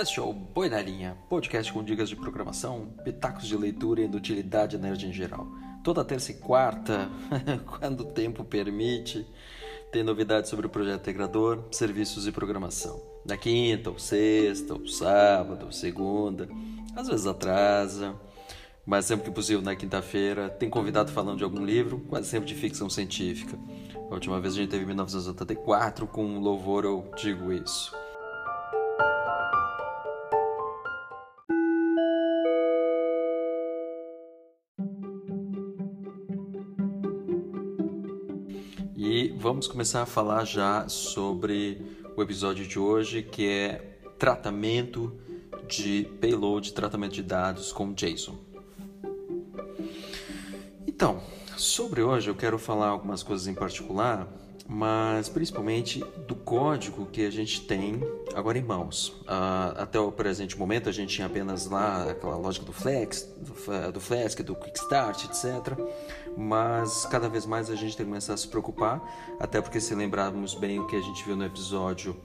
Este é o Boi na Linha, podcast com dicas de programação, pitacos de leitura e de utilidade nerd em geral. Toda terça e quarta, quando o tempo permite, tem novidades sobre o projeto integrador, serviços e programação. Na quinta, ou sexta, ou sábado, ou segunda, às vezes atrasa, mas sempre que possível na quinta-feira. Tem convidado falando de algum livro, quase sempre de ficção científica. A última vez a gente teve 1984, com louvor eu digo isso. Vamos começar a falar já sobre o episódio de hoje, que é tratamento de payload, tratamento de dados com JSON. Então, sobre hoje eu quero falar algumas coisas em particular, mas principalmente do código que a gente tem agora em mãos. Uh, até o presente momento a gente tinha apenas lá aquela lógica do Flex, do, do Flask, do Quick Start, etc. Mas cada vez mais a gente tem que começar a se preocupar, até porque se lembrarmos bem o que a gente viu no episódio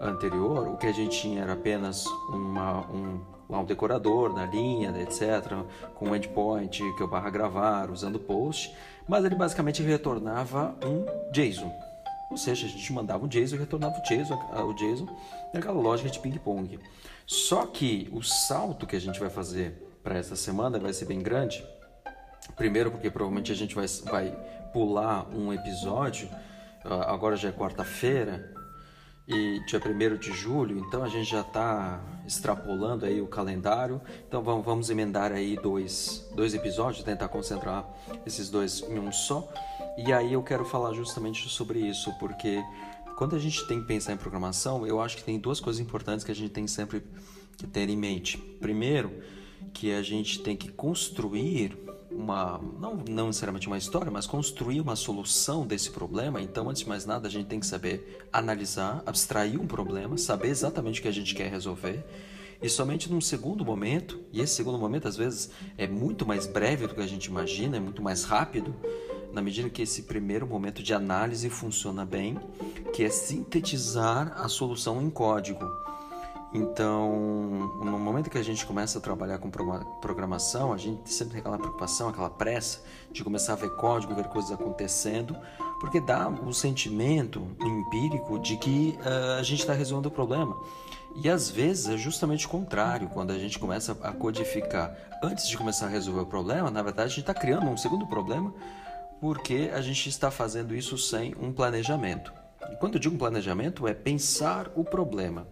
anterior, o que a gente tinha era apenas uma, um lá um decorador na linha, etc., com um endpoint que eu barra gravar, usando post, mas ele basicamente retornava um JSON. Ou seja, a gente mandava um JSON e retornava o JSON, o JSON naquela lógica de ping-pong. Só que o salto que a gente vai fazer para essa semana vai ser bem grande. Primeiro, porque provavelmente a gente vai, vai pular um episódio, ah, agora já é quarta-feira, e dia 1 de julho, então a gente já está extrapolando aí o calendário, então vamos, vamos emendar aí dois, dois episódios, tentar concentrar esses dois em um só, e aí eu quero falar justamente sobre isso, porque quando a gente tem que pensar em programação, eu acho que tem duas coisas importantes que a gente tem sempre que ter em mente. Primeiro, que a gente tem que construir uma não, não necessariamente uma história, mas construir uma solução desse problema. Então, antes de mais nada, a gente tem que saber analisar, abstrair um problema, saber exatamente o que a gente quer resolver. E somente num segundo momento, e esse segundo momento às vezes é muito mais breve do que a gente imagina, é muito mais rápido, na medida que esse primeiro momento de análise funciona bem, que é sintetizar a solução em código. Então, no momento que a gente começa a trabalhar com programação, a gente sempre tem aquela preocupação, aquela pressa de começar a ver código, ver coisas acontecendo, porque dá o um sentimento empírico de que uh, a gente está resolvendo o problema. E às vezes é justamente o contrário, quando a gente começa a codificar antes de começar a resolver o problema, na verdade a gente está criando um segundo problema porque a gente está fazendo isso sem um planejamento. E quando eu digo planejamento, é pensar o problema.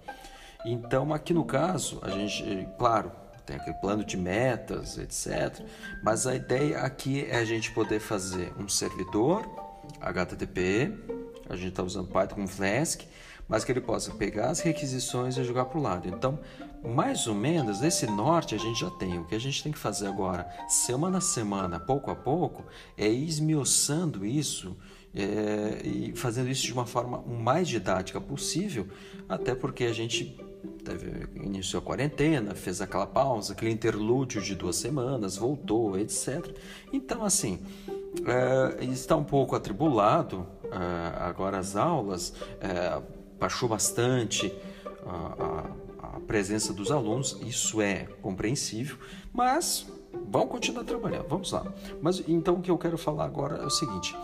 Então, aqui no caso, a gente, claro, tem aquele plano de metas, etc. Mas a ideia aqui é a gente poder fazer um servidor HTTP, a gente está usando Python com Flask, mas que ele possa pegar as requisições e jogar para o lado. Então, mais ou menos, esse norte a gente já tem. O que a gente tem que fazer agora, semana a semana, pouco a pouco, é ir esmiuçando isso é, e fazendo isso de uma forma o mais didática possível, até porque a gente teve, iniciou a quarentena, fez aquela pausa, aquele interlúdio de duas semanas, voltou, etc. Então, assim, é, está um pouco atribulado é, agora as aulas, é, baixou bastante a, a, a presença dos alunos, isso é compreensível, mas vamos continuar trabalhando, vamos lá. Mas então o que eu quero falar agora é o seguinte: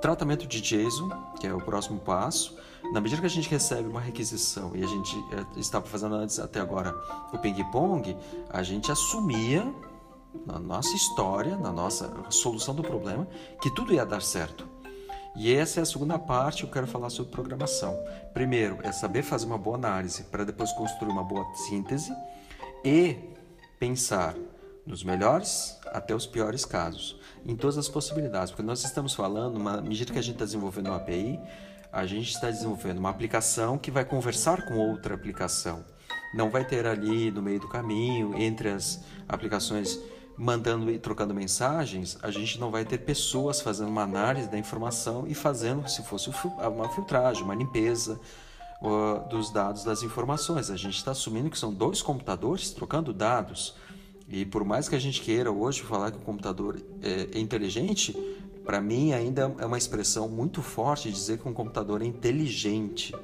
tratamento de JSON, que é o próximo passo. Na medida que a gente recebe uma requisição e a gente eh, estava fazendo antes até agora o ping-pong, a gente assumia na nossa história, na nossa solução do problema, que tudo ia dar certo. E essa é a segunda parte que eu quero falar sobre programação. Primeiro é saber fazer uma boa análise para depois construir uma boa síntese e pensar dos melhores até os piores casos, em todas as possibilidades, porque nós estamos falando, uma medida que a gente está desenvolvendo uma API, a gente está desenvolvendo uma aplicação que vai conversar com outra aplicação. Não vai ter ali no meio do caminho, entre as aplicações mandando e trocando mensagens, a gente não vai ter pessoas fazendo uma análise da informação e fazendo, se fosse uma filtragem, uma limpeza dos dados das informações. A gente está assumindo que são dois computadores trocando dados. E por mais que a gente queira hoje falar que o computador é, inteligente, para mim ainda é uma expressão muito forte dizer que um computador é inteligente.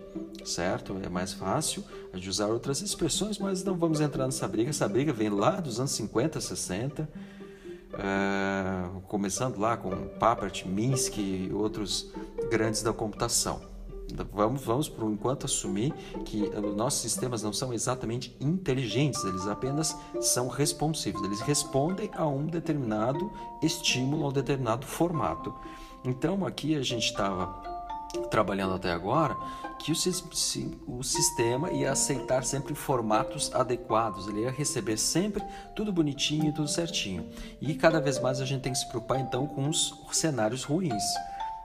Certo? É mais fácil de usar outras expressões, mas não vamos entrar nessa briga. Essa briga vem lá dos anos 50, 60, uh, começando lá com Papert, Minsky e outros grandes da computação. Vamos, vamos por enquanto assumir que os nossos sistemas não são exatamente inteligentes, eles apenas são responsivos, eles respondem a um determinado estímulo, a um determinado formato. Então aqui a gente estava trabalhando até agora que o, o, sistema ia aceitar sempre formatos adequados, ele ia receber sempre tudo bonitinho, tudo certinho. E cada vez mais a gente tem que se preocupar então com os cenários ruins.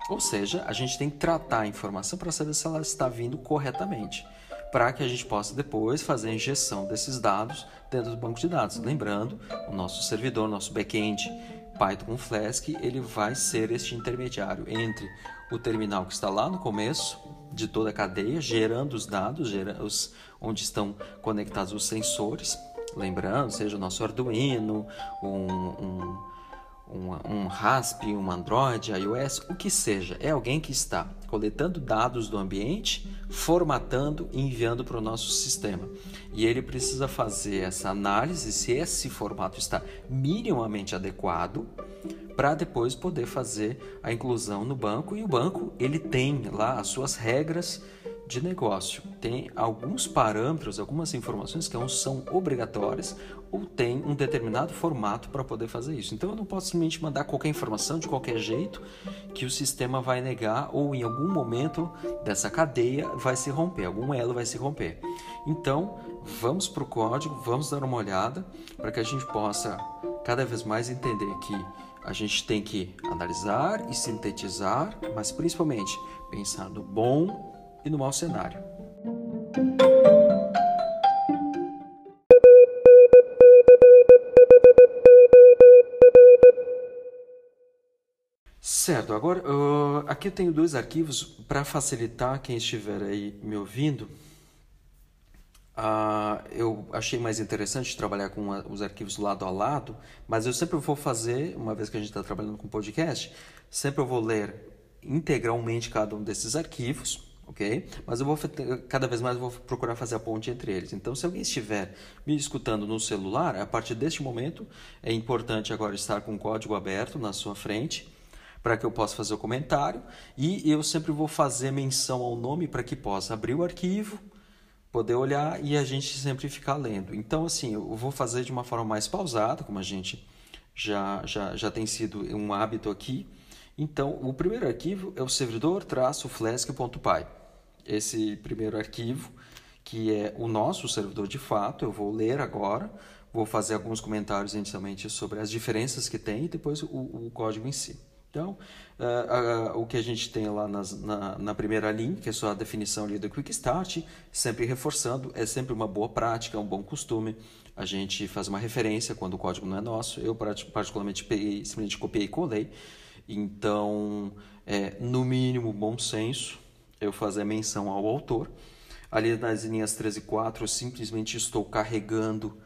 Ou seja, a gente tem que tratar a informação para saber se ela está vindo corretamente, para que a gente possa depois fazer a injeção desses dados dentro do banco de dados. Lembrando, o nosso servidor, nosso back-end Python Flask, ele vai ser este intermediário entre o terminal que está lá no começo de toda a cadeia, gerando os dados, gerando os, onde estão conectados os sensores, lembrando, seja o nosso Arduino, um, um um, um RASP, um Android, iOS, o que seja. É alguém que está coletando dados do ambiente, formatando e enviando para o nosso sistema. E ele precisa fazer essa análise se esse formato está minimamente adequado para depois poder fazer a inclusão no banco. E o banco ele tem lá as suas regras de negócio. Tem alguns parâmetros, algumas informações que são obrigatórias ou tem um determinado formato para poder fazer isso. Então eu não posso simplesmente mandar qualquer informação de qualquer jeito que o sistema vai negar ou em algum momento dessa cadeia vai se romper, algum elo vai se romper. Então vamos para o código, vamos dar uma olhada para que a gente possa cada vez mais entender que a gente tem que analisar e sintetizar, mas principalmente pensar no bom e no mau cenário. Certo, agora uh, aqui eu tenho dois arquivos para facilitar quem estiver aí me ouvindo. Uh, eu achei mais interessante trabalhar com os arquivos lado a lado, mas eu sempre vou fazer, uma vez que a gente está trabalhando com podcast, sempre eu vou ler integralmente cada um desses arquivos, ok? Mas eu vou cada vez mais vou procurar fazer a ponte entre eles. Então, se alguém estiver me escutando no celular, a partir deste momento é importante agora estar com o código aberto na sua frente para que eu possa fazer o comentário e eu sempre vou fazer menção ao nome para que possa abrir o arquivo, poder olhar e a gente sempre ficar lendo. Então, assim, eu vou fazer de uma forma mais pausada, como a gente já, já, já tem sido um hábito aqui. Então, o primeiro arquivo é o servidor-flask.py. Esse primeiro arquivo, que é o nosso servidor de fato, eu vou ler agora, vou fazer alguns comentários inicialmente sobre as diferenças que tem e depois o, o código em si. Então, uh, uh, o que a gente tem lá nas, na, na, primeira linha, que é só a definição ali do Quick Start, sempre reforçando, é sempre uma boa prática, um bom costume. A gente faz uma referência quando o código não é nosso. Eu, particularmente, peguei, simplesmente copiei e colei. Então, é, no mínimo, bom senso eu fazer menção ao autor. Ali nas linhas 13 e 4, eu simplesmente estou carregando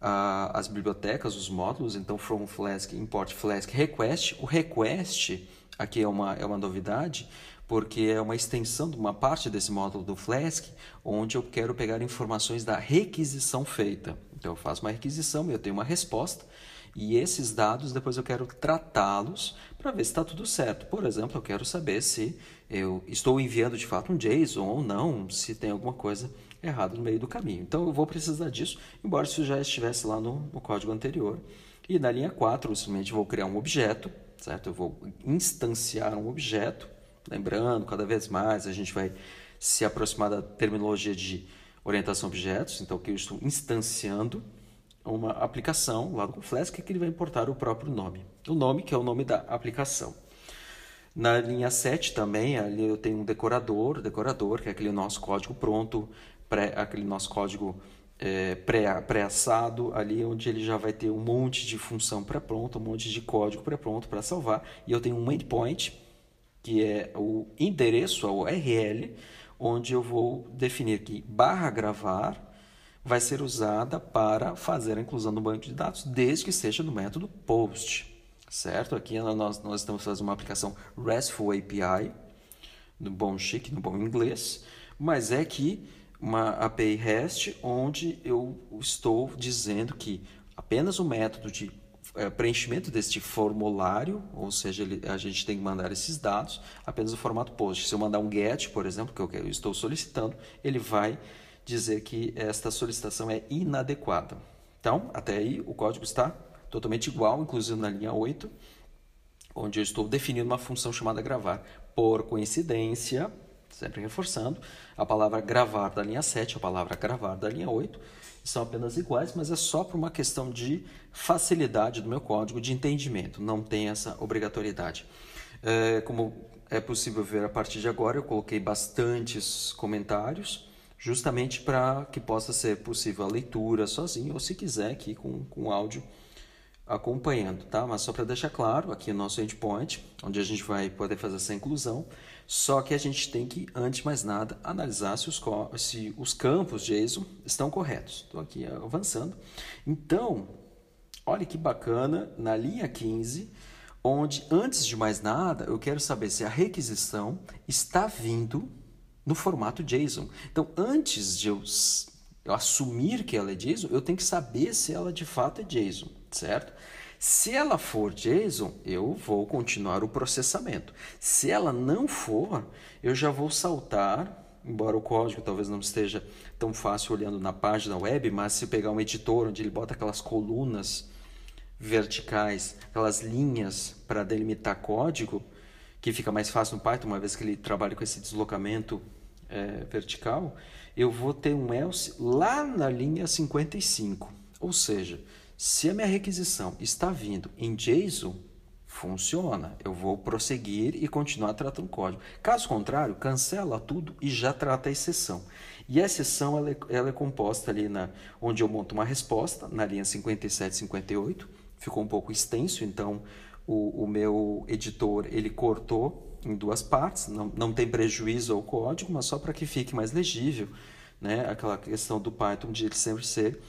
as bibliotecas, os módulos, então from Flask, import Flask, request. O request aqui é uma, é uma novidade, porque é uma extensão de uma parte desse módulo do Flask, onde eu quero pegar informações da requisição feita. Então eu faço uma requisição, eu tenho uma resposta, e esses dados depois eu quero tratá-los para ver se está tudo certo. Por exemplo, eu quero saber se eu estou enviando de fato um JSON ou não, se tem alguma coisa errado no meio do caminho. Então eu vou precisar disso, embora isso já estivesse lá no, no código anterior. E na linha 4, eu simplesmente vou criar um objeto, certo? Eu vou instanciar um objeto, lembrando, cada vez mais a gente vai se aproximar da terminologia de orientação a objetos, então que eu estou instanciando uma aplicação lá do Flask que ele vai importar o próprio nome. O nome que é o nome da aplicação. Na linha 7 também, ali eu tenho um decorador, decorador, que é aquele nosso código pronto pré, aquele nosso código é, pré-assado, pré ali onde ele já vai ter um monte de função pré-pronta, um monte de código pré-pronto para salvar. E eu tenho um endpoint, que é o endereço, a URL, onde eu vou definir que barra gravar vai ser usada para fazer a inclusão no banco de dados, desde que seja no método POST. Certo? Aqui nós, nós estamos fazendo uma aplicação RESTful API, no bom chique, no bom inglês, mas é que uma API REST onde eu estou dizendo que apenas o método de é, preenchimento deste formulário, ou seja, a gente tem que mandar esses dados apenas no formato POST. Se eu mandar um GET, por exemplo, que eu estou solicitando, ele vai dizer que esta solicitação é inadequada. Então, até aí o código está totalmente igual, inclusive na linha 8, onde eu estou definindo uma função chamada gravar. Por coincidência, sempre reforçando, a palavra gravar da linha 7 a palavra gravar da linha 8 são apenas iguais, mas é só por uma questão de facilidade do meu código de entendimento, não tem essa obrigatoriedade. É, como é possível ver a partir de agora, eu coloquei bastantes comentários, justamente para que possa ser possível a leitura sozinho, ou se quiser aqui com, com áudio acompanhando, tá? Mas só para deixar claro, aqui é o nosso endpoint, onde a gente vai poder fazer essa inclusão, só que a gente tem que, antes de mais nada, analisar se os, se os campos JSON estão corretos. Estou aqui avançando. Então, olha que bacana, na linha 15, onde, antes de mais nada, eu quero saber se a requisição está vindo no formato JSON. Então, antes de eu, eu assumir que ela é JSON, eu tenho que saber se ela de fato é JSON, certo? Se ela for JSON, eu vou continuar o processamento. Se ela não for, eu já vou saltar, embora o código talvez não esteja tão fácil olhando na página web, mas se pegar um editor onde ele bota aquelas colunas verticais, aquelas linhas para delimitar código, que fica mais fácil no Python, uma vez que ele trabalha com esse deslocamento é, vertical, eu vou ter um else lá na linha 55. Ou seja, se a minha requisição está vindo em JSON, funciona. Eu vou prosseguir e continuar tratando o código. Caso contrário, cancela tudo e já trata a exceção. E a exceção ela é, ela é composta ali na, onde eu monto uma resposta, na linha 57 58. Ficou um pouco extenso, então o, o meu editor ele cortou em duas partes. Não, não tem prejuízo ao código, mas só para que fique mais legível. Né? Aquela questão do Python de ele sempre ser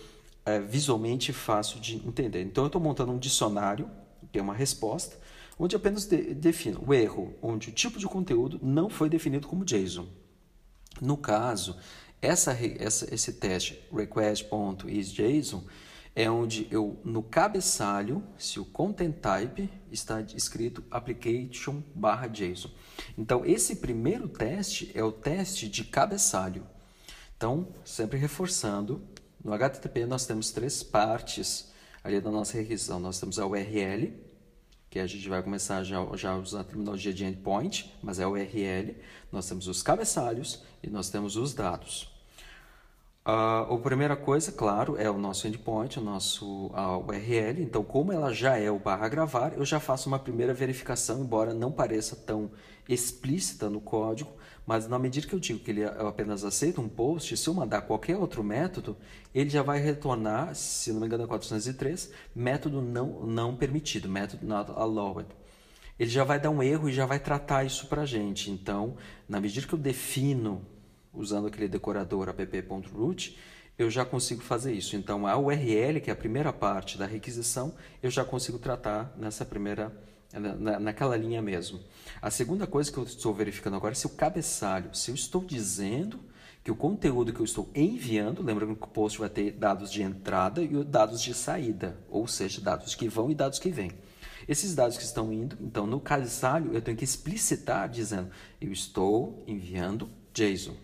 é, visualmente fácil de entender. Então, eu estou montando um dicionário, que é uma resposta, onde apenas de, defino o erro, onde o tipo de conteúdo não foi definido como JSON. No caso, essa, essa, esse teste request.isJSON é onde eu, no cabeçalho, se o content type está escrito application barra JSON. Então, esse primeiro teste é o teste de cabeçalho. Então, sempre reforçando, no HTTP nós temos três partes ali da nossa requisição. Nós temos a URL, que a gente vai começar já, já usando a terminologia de endpoint, mas é a URL. Nós temos os cabeçalhos e nós temos os dados. Uh, a primeira coisa, claro, é o nosso endpoint, o nosso a URL. Então, como ela já é o barra gravar, eu já faço uma primeira verificação, embora não pareça tão explícita no código, mas na medida que eu digo que ele apenas aceita um post, se eu mandar qualquer outro método, ele já vai retornar, se não me engano é 403, método não, não permitido, método not allowed. Ele já vai dar um erro e já vai tratar isso para a gente. Então, na medida que eu defino, usando aquele decorador app.root, eu já consigo fazer isso. Então, a URL, que é a primeira parte da requisição, eu já consigo tratar nessa primeira na, naquela linha mesmo. A segunda coisa que eu estou verificando agora é se o cabeçalho, se eu estou dizendo que o conteúdo que eu estou enviando, lembrando que o post vai ter dados de entrada e dados de saída, ou seja, dados que vão e dados que vêm. Esses dados que estão indo, então no cabeçalho eu tenho que explicitar dizendo eu estou enviando JSON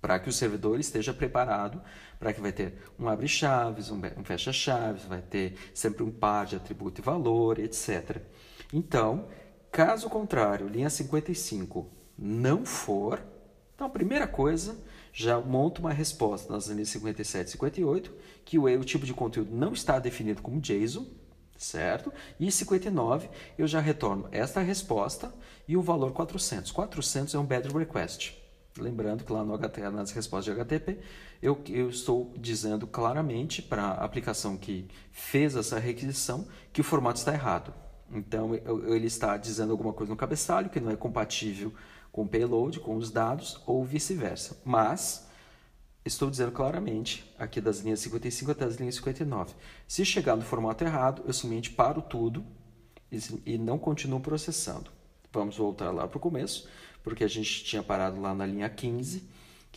para que o servidor esteja preparado para que vai ter um abre-chaves, um fecha-chaves, vai ter sempre um par de atributo e valor, etc. Então, caso contrário, linha 55 não for, então a primeira coisa, já monto uma resposta nas linhas 57 e 58, que o, o tipo de conteúdo não está definido como JSON, certo? E 59 eu já retorno esta resposta e o valor 400. 400 é um bad request. Lembrando que lá no HT, nas respostas de HTTP, eu, eu estou dizendo claramente para a aplicação que fez essa requisição que o formato está errado. Então, ele está dizendo alguma coisa no cabeçalho que não é compatível com o payload, com os dados, ou vice-versa. Mas, estou dizendo claramente, aqui das linhas 55 até as linhas 59. Se chegar no formato errado, eu simplesmente paro tudo e não continuo processando. Vamos voltar lá para o começo, porque a gente tinha parado lá na linha 15,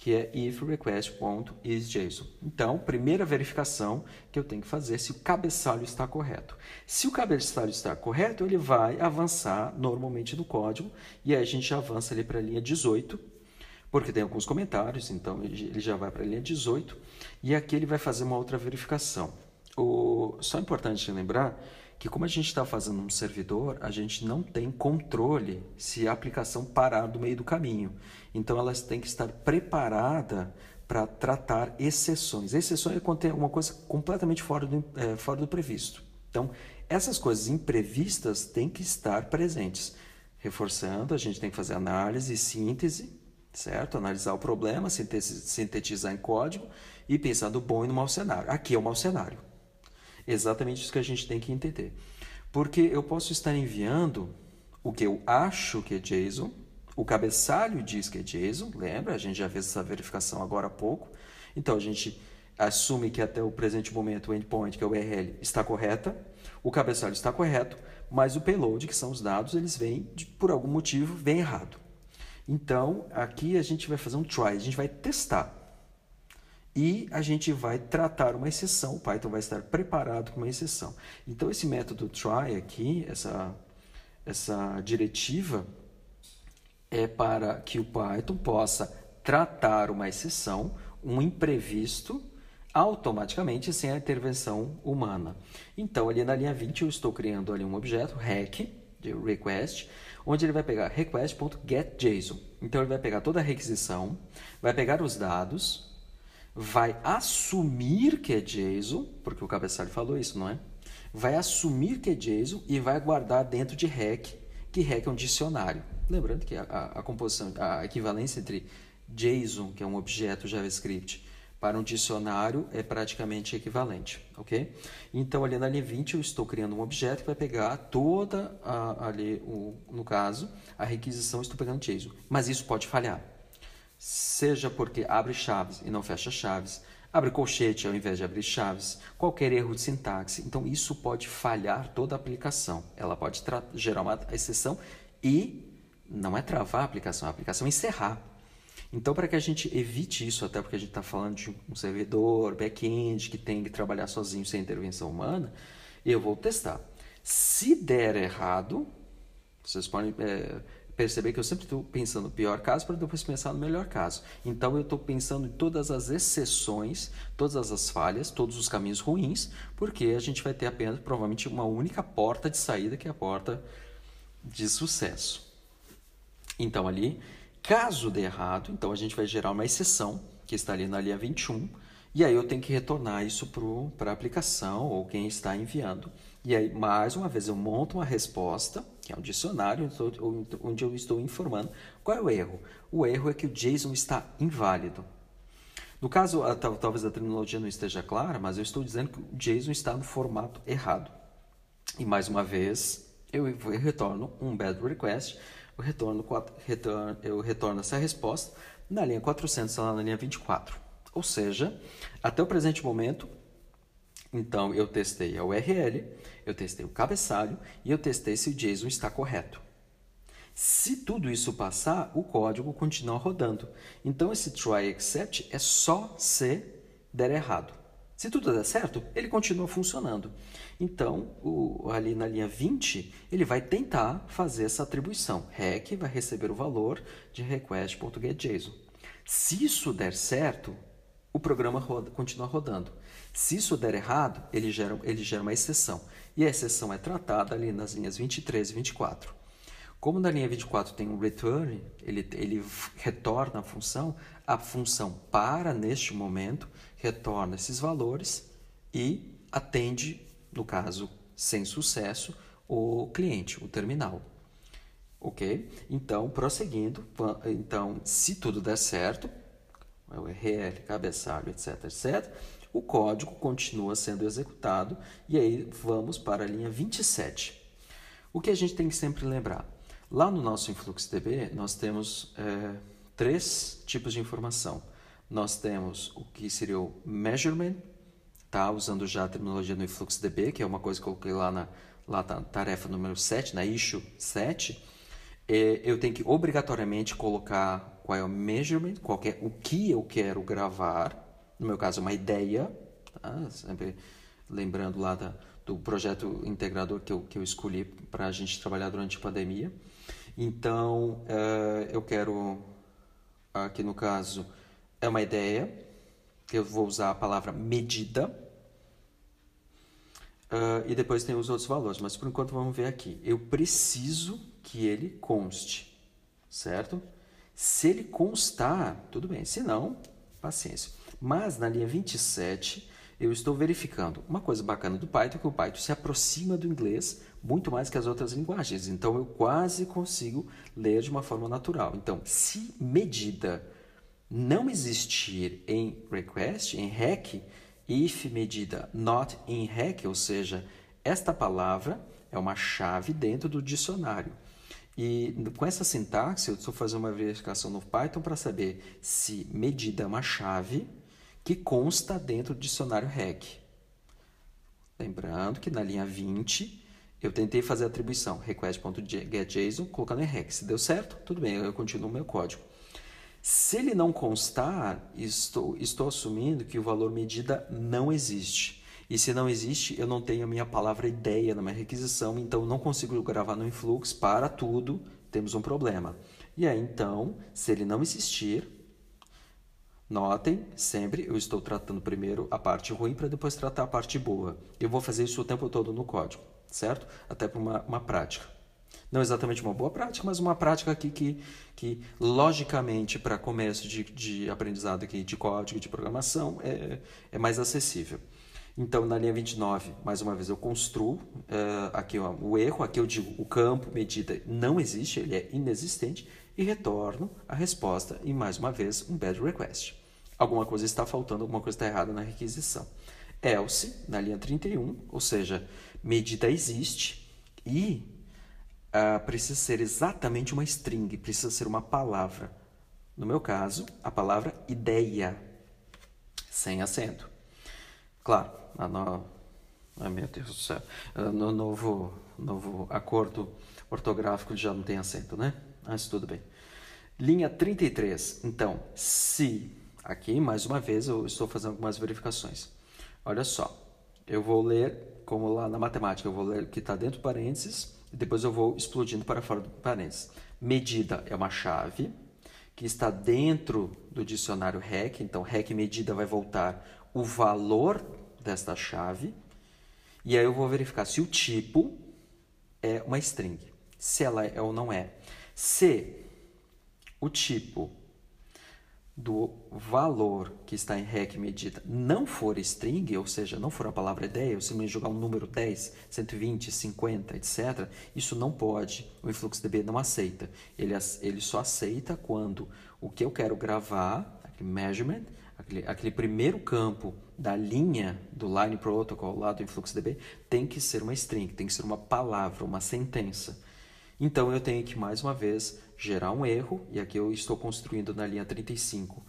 que é if request.isJSON. Então, primeira verificação que eu tenho que fazer se o cabeçalho está correto. Se o cabeçalho está correto, ele vai avançar normalmente no código e aí a gente avança ali para a linha 18, porque tem alguns comentários, então ele já vai para a linha 18 e aqui ele vai fazer uma outra verificação. O... Só é importante lembrar que como a gente está fazendo um servidor, a gente não tem controle se a aplicação parar do meio do caminho. Então elas têm que estar preparadas para tratar exceções. Exceções é quando tem uma coisa completamente fora do, é, fora do previsto. Então, essas coisas imprevistas têm que estar presentes. Reforçando, a gente tem que fazer análise, síntese, certo? Analisar o problema, sintetizar em código e pensar no bom e no mau cenário. Aqui é o mau cenário. Exatamente isso que a gente tem que entender. Porque eu posso estar enviando o que eu acho que é JSON, o cabeçalho diz que é JSON, lembra? A gente já fez essa verificação agora há pouco. Então a gente assume que até o presente momento o endpoint, que é o URL, está correta, o cabeçalho está correto, mas o payload, que são os dados, eles vêm, por algum motivo, vem errado. Então, aqui a gente vai fazer um try, a gente vai testar e a gente vai tratar uma exceção. O Python vai estar preparado com uma exceção. Então, esse método try aqui, essa, essa diretiva, é para que o Python possa tratar uma exceção, um imprevisto, automaticamente sem a intervenção humana. Então, ali na linha 20, eu estou criando ali um objeto, rec, de request, onde ele vai pegar request.getJSON. Então, ele vai pegar toda a requisição, vai pegar os dados, vai assumir que é JSON, porque o cabeçalho falou isso, não é? Vai assumir que é JSON e vai guardar dentro de REC, que REC é um dicionário. Lembrando que a, a, a composição, a equivalência entre JSON, que é um objeto JavaScript, para um dicionário é praticamente equivalente, ok? Então, ali na linha 20, eu estou criando um objeto que vai pegar toda, a, ali, o, no caso, a requisição, estou pegando JSON. Mas isso pode falhar seja porque abre chaves e não fecha chaves, abre colchete ao invés de abrir chaves, qualquer erro de sintaxe. Então, isso pode falhar toda a aplicação. Ela pode gerar uma exceção e não é travar a aplicação, a aplicação é encerrar. Então, para que a gente evite isso, até porque a gente está falando de um servidor, back-end, que tem que trabalhar sozinho sem intervenção humana, eu vou testar. Se der errado, vocês podem é, perceber que eu sempre estou pensando no pior caso para depois pensar no melhor caso. Então eu estou pensando em todas as exceções, todas as falhas, todos os caminhos ruins, porque a gente vai ter apenas provavelmente uma única porta de saída, que é a porta de sucesso. Então ali, caso dê errado, então a gente vai gerar uma exceção, que está ali na linha 21, e aí eu tenho que retornar isso para a aplicação ou quem está enviando. E aí, mais uma vez, eu monto uma resposta, que é um dicionário, onde eu estou informando qual é o erro. O erro é que o JSON está inválido. No caso, talvez a terminologia não esteja clara, mas eu estou dizendo que o JSON está no formato errado. E mais uma vez, eu retorno um bad request, eu retorno, eu retorno essa resposta na linha 400, lá na linha 24. Ou seja, até o presente momento, então eu testei a URL, eu testei o cabeçalho e eu testei se o JSON está correto. Se tudo isso passar, o código continua rodando. Então esse try except é só se der errado. Se tudo der certo, ele continua funcionando. Então, o, ali na linha 20, ele vai tentar fazer essa atribuição. Rec vai receber o valor de request.getJSON. Se isso der certo, o programa roda, continua rodando. Se isso der errado, ele gera, ele gera uma exceção. E a exceção é tratada ali nas linhas 23 e 24. Como na linha 24 tem um return, ele, ele retorna a função, a função para neste momento, retorna esses valores e atende, no caso, sem sucesso, o cliente, o terminal. Ok? Então, prosseguindo, então, se tudo der certo, o URL, cabeçalho, etc, etc, o código continua sendo executado e aí vamos para a linha 27. O que a gente tem que sempre lembrar? Lá no nosso InfluxDB, nós temos é, três tipos de informação. Nós temos o que seria o measurement, tá? usando já a terminologia do InfluxDB, que é uma coisa que eu coloquei lá na, lá na tarefa número 7, na issue 7. É, eu tenho que obrigatoriamente colocar qual é o measurement, qual é o que eu quero gravar, no meu caso, uma ideia, tá? sempre lembrando lá da, do projeto integrador que eu, que eu escolhi para a gente trabalhar durante a pandemia. Então, uh, eu quero, aqui no caso, é uma ideia, que eu vou usar a palavra medida, uh, e depois tem os outros valores, mas por enquanto vamos ver aqui. Eu preciso que ele conste, certo? Se ele constar, tudo bem, se não, paciência. Mas na linha 27, eu estou verificando. Uma coisa bacana do Python que o Python se aproxima do inglês muito mais que as outras linguagens. Então eu quase consigo ler de uma forma natural. Então, se medida não existir em request, em REC, if medida not in REC, ou seja, esta palavra é uma chave dentro do dicionário. E com essa sintaxe, eu estou fazendo uma verificação no Python para saber se medida é uma chave que consta dentro do dicionário REC. Lembrando que na linha 20 eu tentei fazer a atribuição request.getJSON colocando em REC. Se deu certo, tudo bem, eu continuo meu código. Se ele não constar, estou, estou assumindo que o valor medida não existe. E se não existe, eu não tenho a minha palavra ideia na minha requisição, então não consigo gravar no influx para tudo, temos um problema. E aí então, se ele não existir, Notem, sempre eu estou tratando primeiro a parte ruim para depois tratar a parte boa. Eu vou fazer isso o tempo todo no código, certo? Até para uma, uma prática. Não exatamente uma boa prática, mas uma prática aqui que, que logicamente, para começo de, de aprendizado aqui de código, de programação, é, é mais acessível. Então, na linha 29, mais uma vez, eu construo uh, aqui ó, o erro, aqui eu digo o campo medida não existe, ele é inexistente, e retorno a resposta e, mais uma vez, um bad request alguma coisa está faltando, alguma coisa está errada na requisição. Else, na linha 31, ou seja, medida existe e uh, precisa ser exatamente uma string, precisa ser uma palavra. No meu caso, a palavra ideia, sem acento. Claro, no, ai meu Deus do céu, no novo, novo acordo ortográfico já não tem acento, né? Mas tudo bem. Linha 33, então, se Aqui, mais uma vez, eu estou fazendo algumas verificações. Olha só, eu vou ler, como lá na matemática, eu vou ler o que está dentro do parênteses e depois eu vou explodindo para fora do parênteses. Medida é uma chave que está dentro do dicionário REC, então REC medida vai voltar o valor desta chave e aí eu vou verificar se o tipo é uma string, se ela é ou não é. Se o tipo do valor que está em REC medida não for string, ou seja, não for a palavra ideia, eu simplesmente jogar um número 10, 120, 50, etc., isso não pode, o InfluxDB não aceita. Ele, ele só aceita quando o que eu quero gravar, aquele measurement, aquele, aquele primeiro campo da linha do Line Protocol lá do InfluxDB, tem que ser uma string, tem que ser uma palavra, uma sentença. Então eu tenho que, mais uma vez, gerar um erro, e aqui eu estou construindo na linha 35.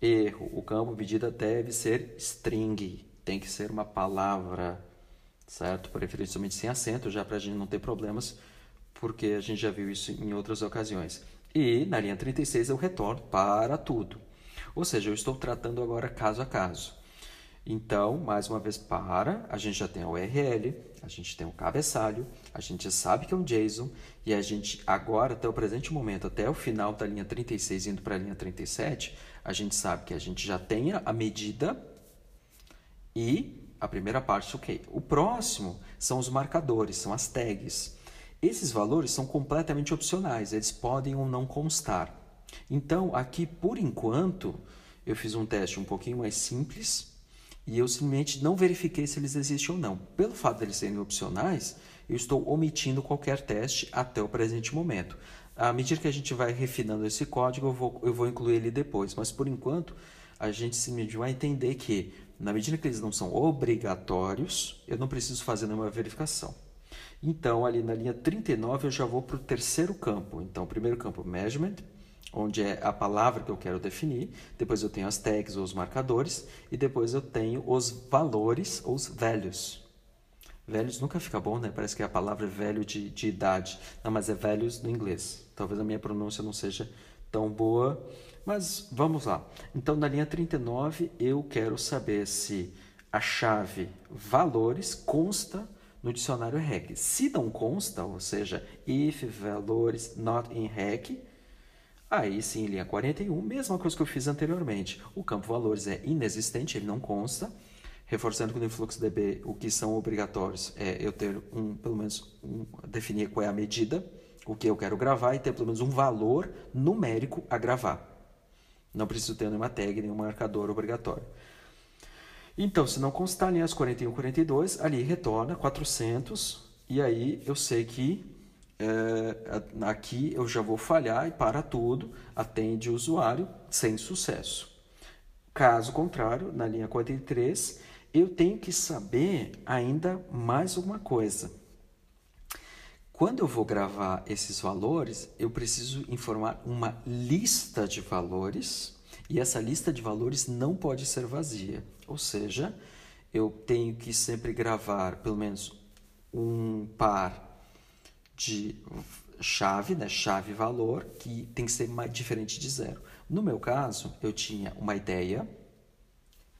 Erro, o campo medida deve ser string, tem que ser uma palavra, certo? Preferencialmente sem acento, já para a gente não ter problemas, porque a gente já viu isso em outras ocasiões. E na linha 36 eu retorno para tudo. Ou seja, eu estou tratando agora caso a caso. Então, mais uma vez, para, a gente já tem a URL, a gente tem o cabeçalho, a gente sabe que é um JSON e a gente agora, até o presente momento, até o final da linha 36 indo para a linha 37, a gente sabe que a gente já tem a medida e a primeira parte, ok. O próximo são os marcadores, são as tags. Esses valores são completamente opcionais, eles podem ou não constar. Então, aqui, por enquanto, eu fiz um teste um pouquinho mais simples, e eu simplesmente não verifiquei se eles existem ou não. Pelo fato de eles serem opcionais, eu estou omitindo qualquer teste até o presente momento. À medida que a gente vai refinando esse código, eu vou, eu vou incluir ele depois, mas por enquanto a gente simplesmente vai entender que, na medida que eles não são obrigatórios, eu não preciso fazer nenhuma verificação. Então, ali na linha 39, eu já vou para o terceiro campo. Então, primeiro campo, measurement, onde é a palavra que eu quero definir, depois eu tenho as tags ou os marcadores, e depois eu tenho os valores ou os velhos. Velhos nunca fica bom, né? Parece que é a palavra velho de, de idade. Não, mas é velhos no inglês. Talvez a minha pronúncia não seja tão boa, mas vamos lá. Então, na linha 39, eu quero saber se a chave valores consta no dicionário REC. Se não consta, ou seja, if valores not in REC, aí sim, linha 41, mesma coisa que eu fiz anteriormente. O campo valores é inexistente, ele não consta. Reforçando que no InfluxDB o que são obrigatórios é eu ter um, pelo menos, um, definir qual é a medida, o que eu quero gravar e ter pelo menos um valor numérico a gravar. Não preciso ter nenhuma tag, nenhum marcador obrigatório. Então, se não constar linhas 41 e 42, ali retorna 400 e aí eu sei que é, aqui eu já vou falhar e para tudo, atende o usuário sem sucesso. Caso contrário, na linha 43, eu tenho que saber ainda mais uma coisa. Quando eu vou gravar esses valores, eu preciso informar uma lista de valores e essa lista de valores não pode ser vazia. Ou seja, eu tenho que sempre gravar pelo menos um par de chave, né, chave valor, que tem que ser mais diferente de zero. No meu caso, eu tinha uma ideia,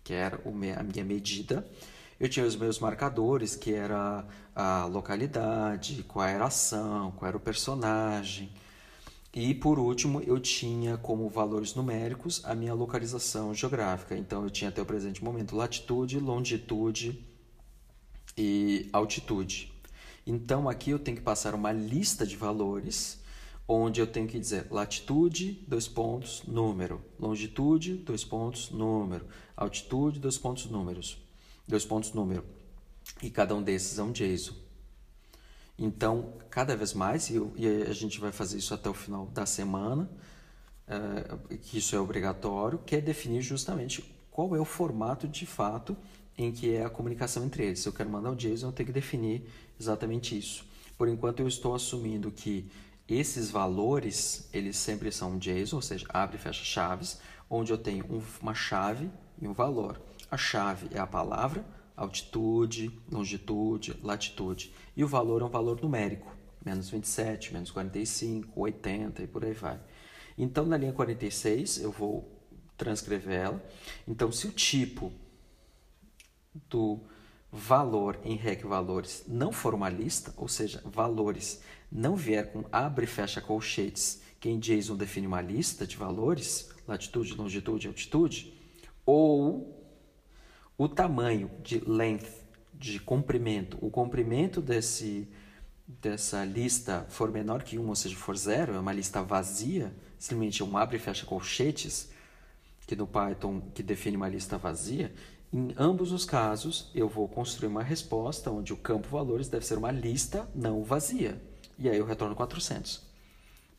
que era a minha medida, eu tinha os meus marcadores, que era a localidade, qual era a ação, qual era o personagem. E por último, eu tinha como valores numéricos a minha localização geográfica. Então eu tinha até o presente momento latitude, longitude e altitude. Então aqui eu tenho que passar uma lista de valores onde eu tenho que dizer latitude, dois pontos, número, longitude, dois pontos, número, altitude, dois pontos, números dois pontos número. E cada um desses é um JSON. Então, cada vez mais, e, a gente vai fazer isso até o final da semana, uh, que isso é obrigatório, que é definir justamente qual é o formato de fato em que é a comunicação entre eles. Se eu quero mandar um JSON, eu tenho que definir exatamente isso. Por enquanto, eu estou assumindo que esses valores, eles sempre são JSON, ou seja, abre e fecha chaves, onde eu tenho uma chave e um valor. A chave é a palavra, altitude, longitude, latitude. E o valor é um valor numérico, menos 27, menos 45, 80 e por aí vai. Então, na linha 46, eu vou transcrever ela. Então, se o tipo do valor em REC valores não for uma lista, ou seja, valores não vier com abre e fecha colchetes, que em JSON define uma lista de valores, latitude, longitude, altitude, ou o tamanho de length, de comprimento, o comprimento desse, dessa lista for menor que 1, ou seja, for zero, é uma lista vazia, simplesmente um abre e fecha colchetes, que no Python que define uma lista vazia, em ambos os casos eu vou construir uma resposta onde o campo valores deve ser uma lista não vazia. E aí eu retorno 400.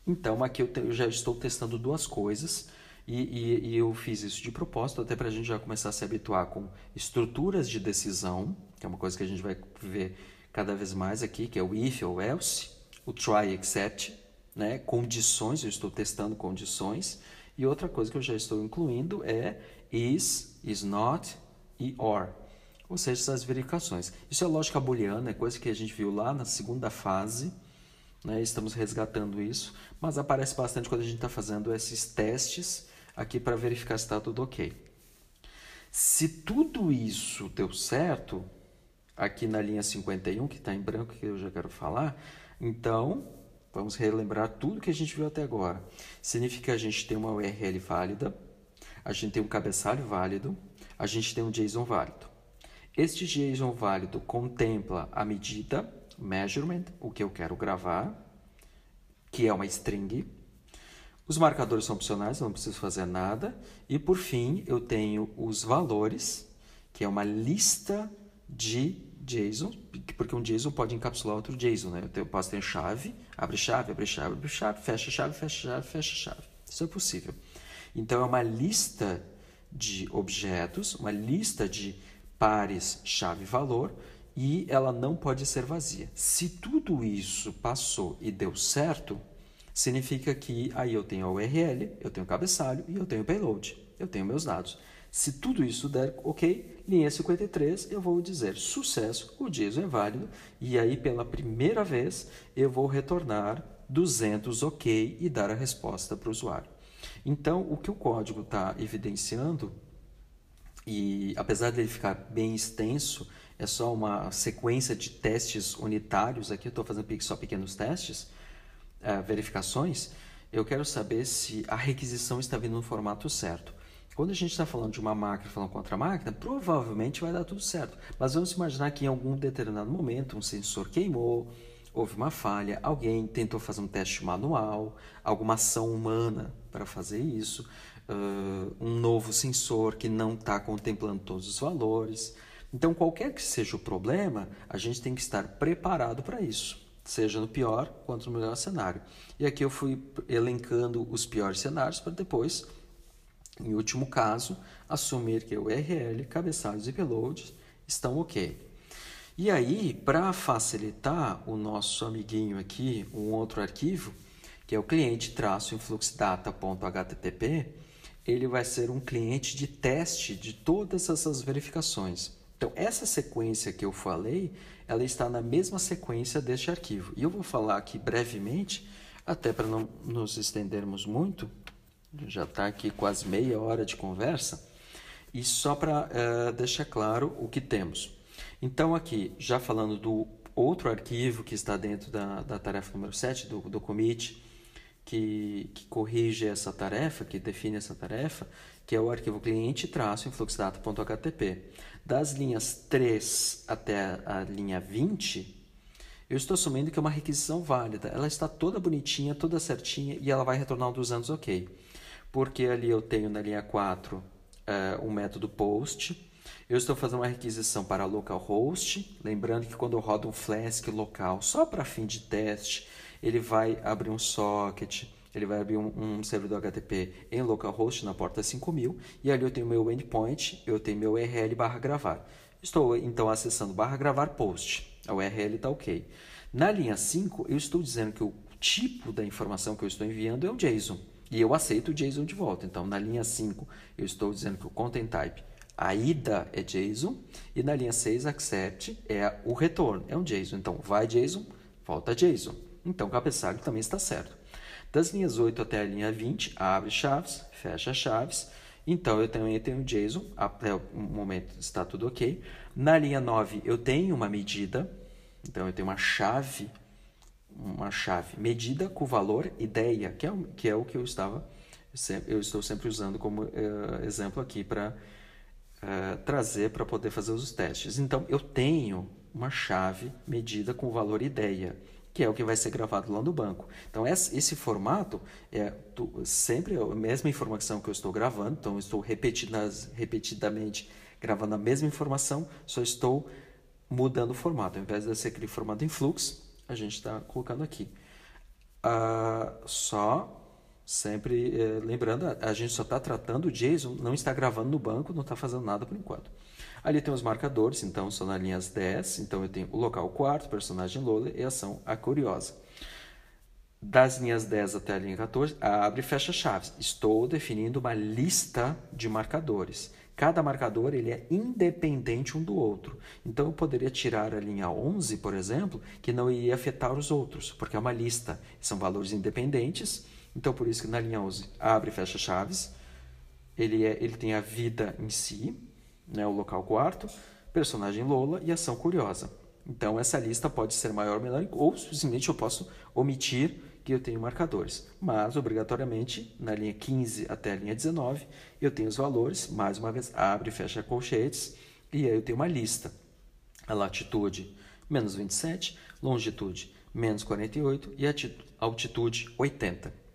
Então aqui eu, te, eu já estou testando duas coisas e, e, e eu fiz isso de propósito, até para a gente já começar a se habituar com estruturas de decisão, que é uma coisa que a gente vai ver cada vez mais aqui, que é o if ou else, o try except, né? condições, eu estou testando condições, e outra coisa que eu já estou incluindo é is, is not e or, ou seja, essas verificações. Isso é lógica booleana, é coisa que a gente viu lá na segunda fase, né? estamos resgatando isso, mas aparece bastante quando a gente está fazendo esses testes aqui para verificar se está tudo ok. Se tudo isso deu certo, aqui na linha 51, que está em branco, que eu já quero falar, então vamos relembrar tudo que a gente viu até agora. Significa que a gente tem uma URL válida, a gente tem um cabeçalho válido, a gente tem um JSON válido. Este JSON válido contempla a medida, measurement, o que eu quero gravar, que é uma string, os marcadores são opcionais, não preciso fazer nada. E por fim, eu tenho os valores, que é uma lista de JSON, porque um JSON pode encapsular outro JSON, né? Eu posso ter chave, abre chave, abre chave, abre chave, fecha chave, fecha chave, fecha chave. Isso é possível. Então é uma lista de objetos, uma lista de pares chave-valor e ela não pode ser vazia. Se tudo isso passou e deu certo, significa que aí eu tenho a URL, eu tenho o cabeçalho e eu tenho o payload, eu tenho meus dados. Se tudo isso der ok, linha 53, eu vou dizer sucesso, o JSON é válido, e aí pela primeira vez eu vou retornar 200 ok e dar a resposta para o usuário. Então, o que o código está evidenciando, e apesar de ele ficar bem extenso, é só uma sequência de testes unitários, aqui eu estou fazendo só pequenos testes, é, verificações, eu quero saber se a requisição está vindo no formato certo. Quando a gente está falando de uma máquina falando contra a máquina, provavelmente vai dar tudo certo. Mas vamos imaginar que em algum determinado momento um sensor queimou, houve uma falha, alguém tentou fazer um teste manual, alguma ação humana para fazer isso, uh, um novo sensor que não está contemplando todos os valores. Então, qualquer que seja o problema, a gente tem que estar preparado para isso, seja no pior quanto no melhor cenário. E aqui eu fui elencando os piores cenários para depois em último caso, assumir que o URL, cabeçalhos e payloads estão ok. E aí, para facilitar o nosso amiguinho aqui, um outro arquivo, que é o cliente-influxdata.http, ele vai ser um cliente de teste de todas essas verificações. Então, essa sequência que eu falei, ela está na mesma sequência deste arquivo. E eu vou falar aqui brevemente, até para não nos estendermos muito, já está aqui quase meia hora de conversa. E só para uh, eh, deixar claro o que temos. Então, aqui, já falando do outro arquivo que está dentro da, da tarefa número 7, do, do commit, que, que corrige essa tarefa, que define essa tarefa, que é o arquivo cliente-influxdata.htp. Das linhas 3 até a linha 20, eu estou assumindo que é uma requisição válida. Ela está toda bonitinha, toda certinha e ela vai retornar um dos anos ok porque ali eu tenho na linha 4 uh, um método post. Eu estou fazendo uma requisição para localhost, lembrando que quando eu rodo um Flask local só para fim de teste, ele vai abrir um socket, ele vai abrir um, um servidor HTTP em localhost na porta 5000 e ali eu tenho meu endpoint, eu tenho meu URL barra gravar. Estou então acessando barra gravar post, a URL está ok. Na linha 5, eu estou dizendo que o tipo da informação que eu estou enviando é um JSON. E eu aceito o JSON de volta. Então, na linha 5, eu estou dizendo que o content type, a ida é JSON, e na linha 6, accept é o retorno, é um JSON. Então, vai JSON, volta JSON. Então, o cabeçalho também está certo. Das linhas 8 até a linha 20, abre chaves, fecha chaves. Então, eu também tenho JSON, até o momento está tudo ok. Na linha 9, eu tenho uma medida, então eu tenho uma chave uma chave medida com valor ideia, que é, que é o que eu estava eu estou sempre usando como uh, exemplo aqui para uh, trazer para poder fazer os testes. Então, eu tenho uma chave medida com valor ideia, que é o que vai ser gravado lá no banco. Então, esse, formato é sempre a mesma informação que eu estou gravando, então eu estou repetidamente gravando a mesma informação, só estou mudando o formato. Ao invés de ser aquele formato em fluxo, a gente está colocando aqui. Ah, só, sempre eh, lembrando, a gente só está tratando o JSON, não está gravando no banco, não está fazendo nada por enquanto. Ali tem os marcadores, então são nas linhas 10, então eu tenho o local quarto, personagem Lola e ação a curiosa. Das linhas 10 até a linha 14, abre e fecha chaves. Estou definindo uma lista de marcadores. Cada marcador ele é independente um do outro. Então eu poderia tirar a linha 11, por exemplo, que não iria afetar os outros, porque é uma lista, são valores independentes. Então por isso que na linha 11 abre e fecha chaves. Ele, é, ele tem a vida em si, né, o local quarto, personagem Lola e ação curiosa. Então essa lista pode ser maior ou menor, ou simplesmente eu posso omitir que eu tenho marcadores. Mas, obrigatoriamente, na linha 15 até a linha 19, eu tenho os valores, mais uma vez, abre e fecha colchetes, e aí eu tenho uma lista. A latitude, menos 27, longitude, menos 48 e altitude, 80.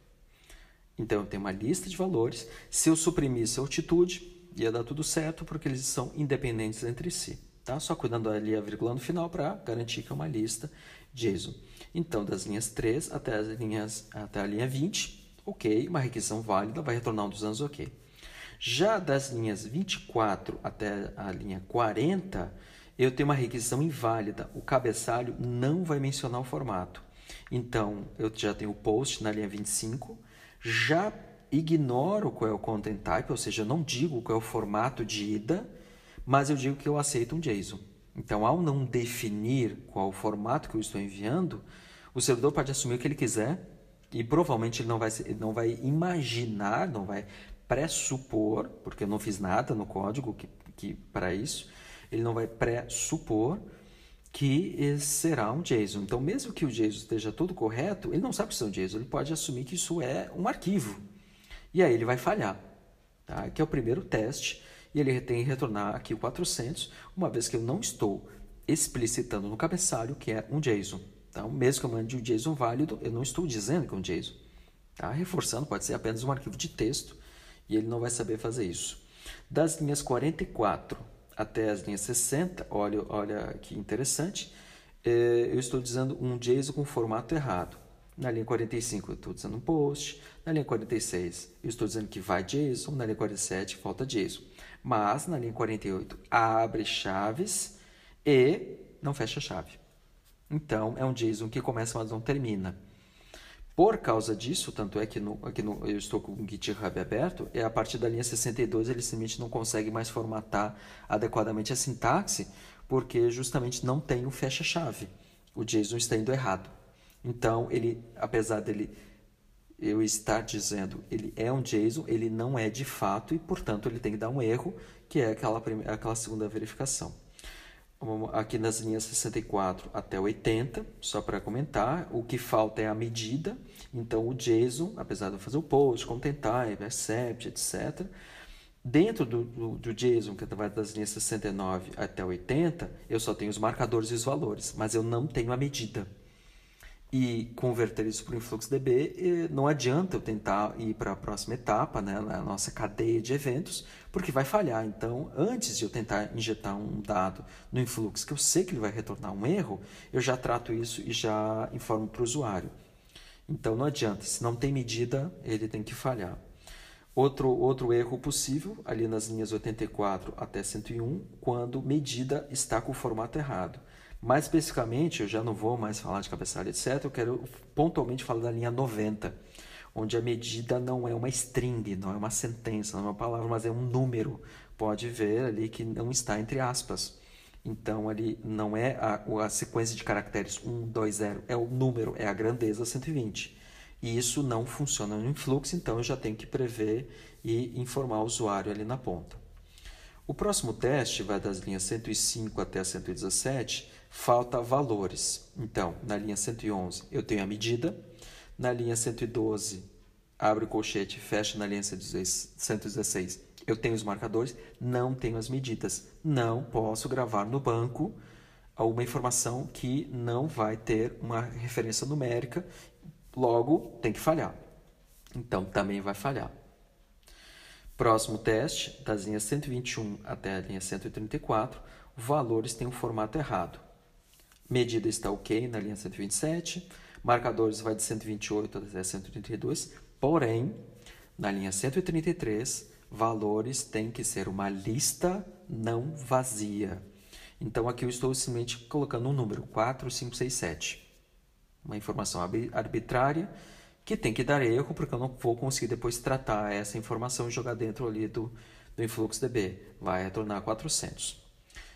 Então, eu tenho uma lista de valores. Se eu suprimisse a altitude, ia dar tudo certo, porque eles são independentes entre si. Tá? Só cuidando ali a vírgula no final para garantir que é uma lista JSON. Então, das linhas 3 até, as linhas, até a linha 20, ok, uma requisição válida, vai retornar um dos anos ok. Já das linhas 24 até a linha 40, eu tenho uma requisição inválida. O cabeçalho não vai mencionar o formato. Então, eu já tenho o post na linha 25, já ignoro qual é o content type, ou seja, não digo qual é o formato de ida, mas eu digo que eu aceito um JSON. Então, ao não definir qual o formato que eu estou enviando, o servidor pode assumir o que ele quiser E provavelmente ele não vai, não vai imaginar, não vai pressupor, porque eu não fiz nada no código que, que para isso, ele não vai pressupor que será um JSON. Então, mesmo que o JSON esteja tudo correto, ele não sabe que isso é um JSON, ele pode assumir que isso é um arquivo. E aí ele vai falhar. Tá? Que é o primeiro teste, e ele tem que retornar aqui o 400, uma vez que eu não estou explicitando no cabeçalho que é um JSON. Então, mesmo que eu mande um JSON válido, eu não estou dizendo que é um JSON. Tá? Reforçando, pode ser apenas um arquivo de texto e ele não vai saber fazer isso. Das linhas 44 até as linhas 60, olha, olha que interessante, é, eu estou dizendo um JSON com formato errado. Na linha 45 eu estou dizendo um post, na linha 46 eu estou dizendo que vai JSON, na linha 47 falta JSON. Mas na linha 48 abre chaves e não fecha chave. Então é um JSON que começa, mas não termina. Por causa disso, tanto é que no, aqui no, eu estou com o GitHub aberto, é a partir da linha 62 ele simplesmente não consegue mais formatar adequadamente a sintaxe, porque justamente não tem o fecha-chave. O JSON está indo errado. Então, ele, apesar dele eu estar dizendo ele é um JSON, ele não é de fato e, portanto, ele tem que dar um erro, que é aquela, primeira, aquela segunda verificação aqui nas linhas 64 até 80, só para comentar, o que falta é a medida, então o JSON, apesar de eu fazer o post, content type, accept, etc., dentro do, do, do JSON, que vai das linhas 69 até 80, eu só tenho os marcadores e os valores, mas eu não tenho a medida e converter isso para o InfluxDB, não adianta eu tentar ir para a próxima etapa, né, na nossa cadeia de eventos, porque vai falhar. Então, antes de eu tentar injetar um dado no Influx, que eu sei que ele vai retornar um erro, eu já trato isso e já informo para o usuário. Então, não adianta. Se não tem medida, ele tem que falhar. Outro, outro erro possível, ali nas linhas 84 até 101, quando medida está com o formato errado. Mais especificamente, eu já não vou mais falar de cabeçalho, etc. Eu quero pontualmente falar da linha 90, onde a medida não é uma string, não é uma sentença, não é uma palavra, mas é um número. Pode ver ali que não está entre aspas. Então, ali não é a, a sequência de caracteres 1, 2, 0, é o número, é a grandeza 120. E isso não funciona no influxo, então eu já tenho que prever e informar o usuário ali na ponta. O próximo teste vai das linhas 105 até a 117, falta valores. Então, na linha 111 eu tenho a medida, na linha 112 abre o colchete, fecha na linha 116 eu tenho os marcadores, não tenho as medidas. Não posso gravar no banco uma informação que não vai ter uma referência numérica, logo tem que falhar. Então também vai falhar. Próximo teste, das linhas 121 até a linha 134, valores têm um formato errado. Medida está ok na linha 127, marcadores vai de 128 até 132, porém, na linha 133, valores têm que ser uma lista não vazia. Então aqui eu estou simplesmente colocando um número 4, 5, 6, 7. Uma informação arbitrária que tem que dar erro, porque eu não vou conseguir depois tratar essa informação e jogar dentro ali do, do InfluxDB. Vai retornar 400.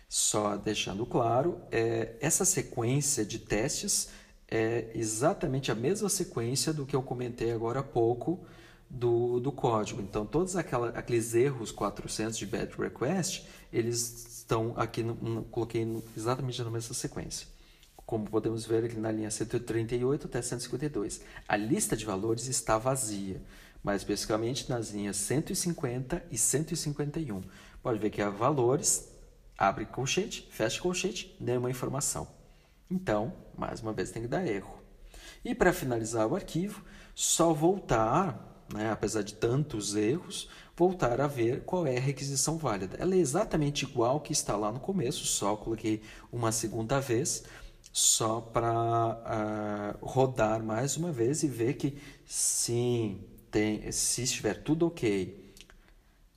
Só deixando claro, é, essa sequência de testes é exatamente a mesma sequência do que eu comentei agora há pouco do, do código. Então, todos aquela, aqueles erros 400 de bad request, eles estão aqui, no, no, coloquei no, exatamente na mesma sequência como podemos ver aqui na linha 138 até 152. A lista de valores está vazia, mais especificamente nas linhas 150 e 151. Pode ver que há valores, abre colchete, fecha colchete, nenhuma informação. Então, mais uma vez tem que dar erro. E para finalizar o arquivo, só voltar, né, apesar de tantos erros, voltar a ver qual é a requisição válida. Ela é exatamente igual que está lá no começo, só coloquei uma segunda vez só para uh, ah, rodar mais uma vez e ver que sim, tem, se estiver tudo ok,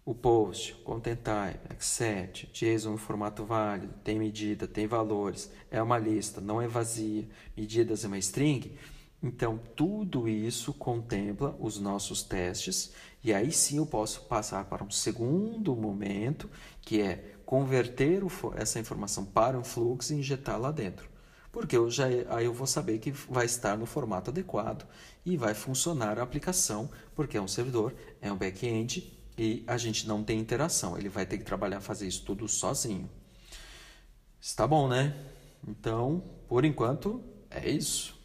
o post, content type, accept, JSON no formato válido, tem medida, tem valores, é uma lista, não é vazia, medidas é uma string, então tudo isso contempla os nossos testes e aí sim eu posso passar para um segundo momento que é converter essa informação para um fluxo e injetar lá dentro. porque eu já, aí eu vou saber que vai estar no formato adequado e vai funcionar a aplicação, porque é um servidor, é um back-end e a gente não tem interação. Ele vai ter que trabalhar, fazer isso tudo sozinho. Está bom, né? Então, por enquanto, é isso.